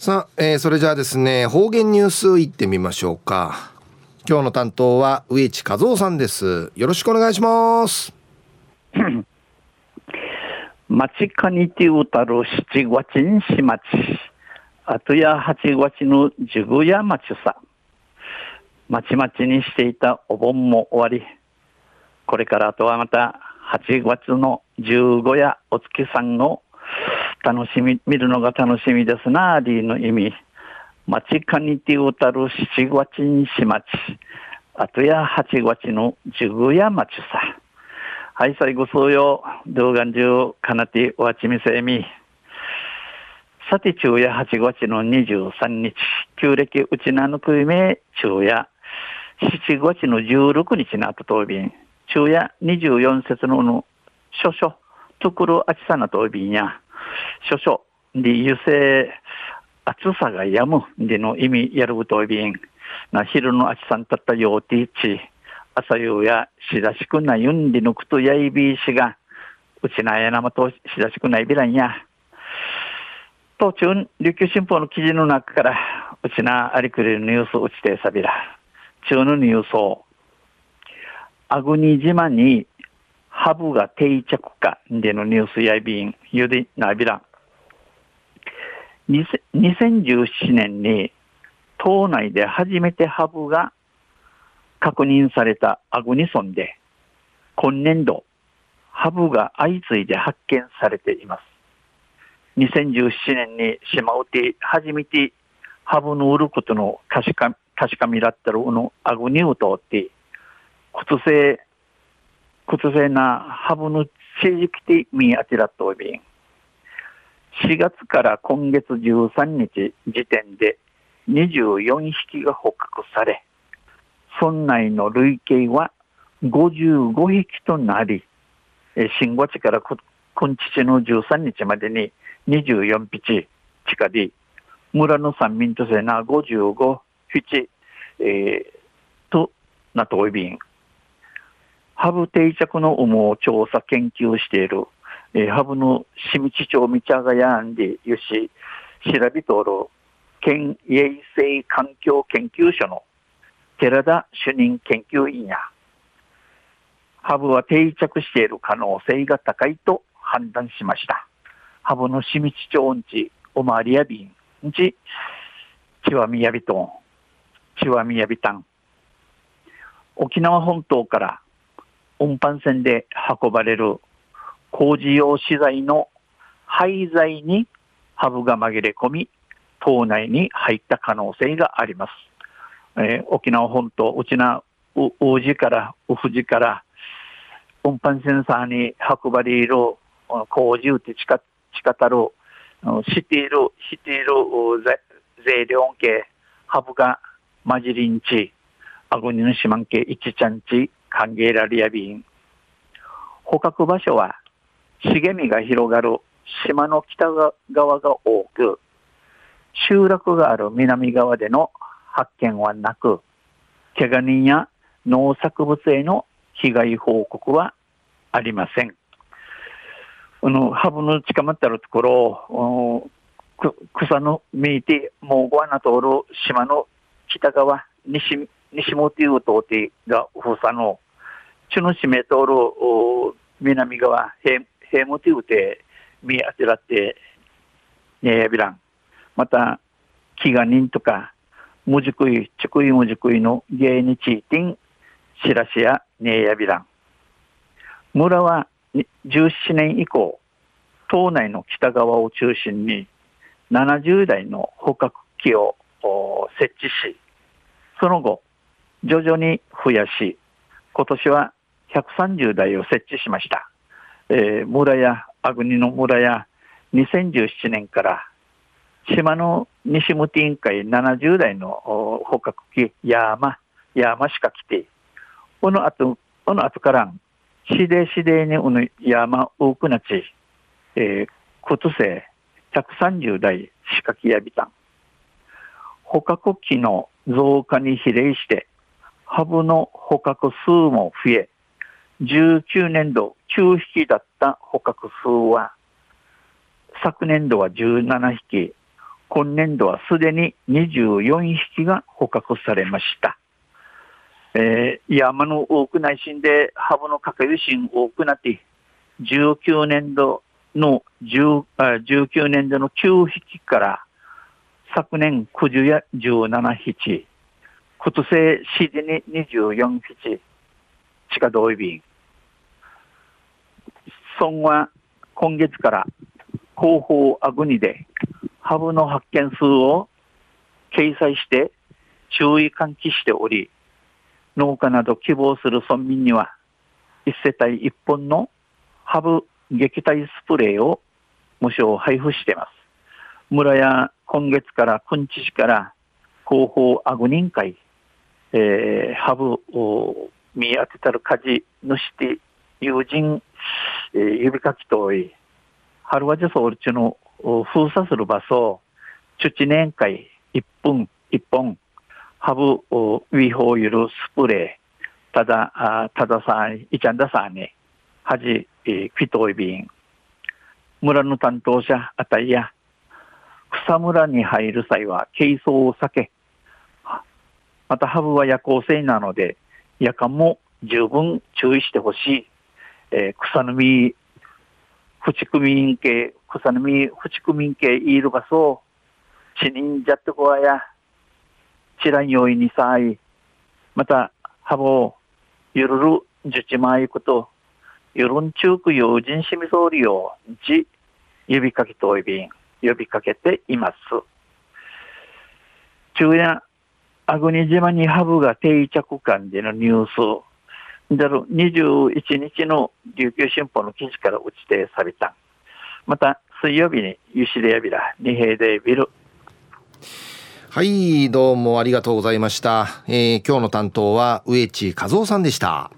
さあ、えー、それじゃあですね方言ニュースいってみましょうか。今日の担当は植地和夫さんです。よろしくお願いします。町かにてうたる七月にし町あとや八月の十五や町さ。まちまちにしていたお盆も終わり。これからあとはまた8月の15夜お月さんを楽しみ、見るのが楽しみですな、リーの意味。町かにてうたる七月にし町。あとや八月の十五夜町さ。はい、最後そうよ。動画中かなてわちみせみ。さて、昼夜八月の二十三日、旧暦うちなぬくいめ、昼夜七月の十六日なととびん。昼夜二十四節のの、少々、ところあちさなとびんや。少々。で油性暑さがやむでの意味やるとびん。な昼の暑さんたったようていち朝夕やしだしくないんでぬくとやいびいしがうちなやなまとしだしくないびらんや。途中琉球新報の記事の中からうちなありくれるニュースうちてさびら。中のニュースをあぐに島にハブが定着かでのニュースやいびんゆでなびら2017年に島内で初めてハブが確認されたアグニソンで今年度ハブが相次いで発見されています。2017年に島うて初めてハブの売ることの確か確かみらったるのアグニウトって靴製靴製なハブの政治的見当てらとび4月から今月13日時点で24匹が捕獲され、村内の累計は55匹となり、新五地から今日の13日までに24匹地下で、村の三民とせな55匹、えー、となとおいびん。ハブ定着の有無を調査研究しているえー、ハブの清道町道がやんでよし、調べとる県衛生環境研究所の寺田主任研究員や、ハブは定着している可能性が高いと判断しました。ハブの清道町んち、おまわりやびん、んち、ちわみやびとん、ちわみやびたん。沖縄本島から運搬船で運ばれる工事用資材の廃材にハブが紛れ込み、島内に入った可能性があります。えー、沖縄本島、うちな、う、うじから、うふじから、運搬センサーに運ばれる工事って地下、地下たる、している、している税量系、ハブが混じりんち、アグニの島系一ちゃんち、歓迎られやびん。捕獲場所は茂みが広がる島の北側が多く、集落がある南側での発見はなく、怪我人や農作物への被害報告はありません。あの、ハブの近まってるところ、草の見えて、もうごわな通る島の北側、西、西本いう通ってが、ふさの、ちのしめ通る南側、平ヘムティウテ見当てらって、ねやびらん。また、飢餓人とか、むじくい、ちくいむじくいの芸にちいてん、しらしやねやびらん。村は17年以降、島内の北側を中心に70台の捕獲器を設置し、その後、徐々に増やし、今年は130台を設置しました。えー、村や、アグニの村や、2017年から島の西ムティ委員会70代の捕獲器、山、山しか来て、この後、この後から、しでしでにうぬ山多くなち、えー、靴生130代仕掛けやびたん。捕獲器の増加に比例して、ハブの捕獲数も増え、19年度9匹だった捕獲数は、昨年度は17匹、今年度はすでに24匹が捕獲されました。えー、山の多く内心でハブのかける心多くなって、19年度の10あ19年度の9匹から昨年9十や17匹、今年シデに24匹、地下同意便。村は今月から広報アグニでハブの発見数を掲載して注意喚起しており、農家など希望する村民には、一世帯一本のハブ撃退スプレーを無償配布しています。村や今月からくんち市から広報アグ人会、えー、ハブを見当てたる家事主て友人、えー、指かきとい、春はじソウルチの封鎖する場所、チュチ年会一分一本、ハブウィホーユルスプレー、ただ、あたださん、いちゃんださんに、はじ、えー、キトイビン、村の担当者あたりや、草むらに入る際は軽装を避け、またハブは夜行性なので、夜間も十分注意してほしい。えー、草の実、不畜民系、草の実、不畜民系いる場所、死人じゃってこわや、知らんよいにさい、また、ハブをゆるる、じゅちまいこと、ゆるんちゅうく用心しみそうりを、じ、指かけといびん、呼びかけています。中夜、アグニ島にハブが定着間でのニュース、だる21日の琉球新報の記事から打ちてさびた。また、水曜日にユシレヤビラ、二平でビル。はい、どうもありがとうございました。えー、今日の担当は植地和夫さんでした。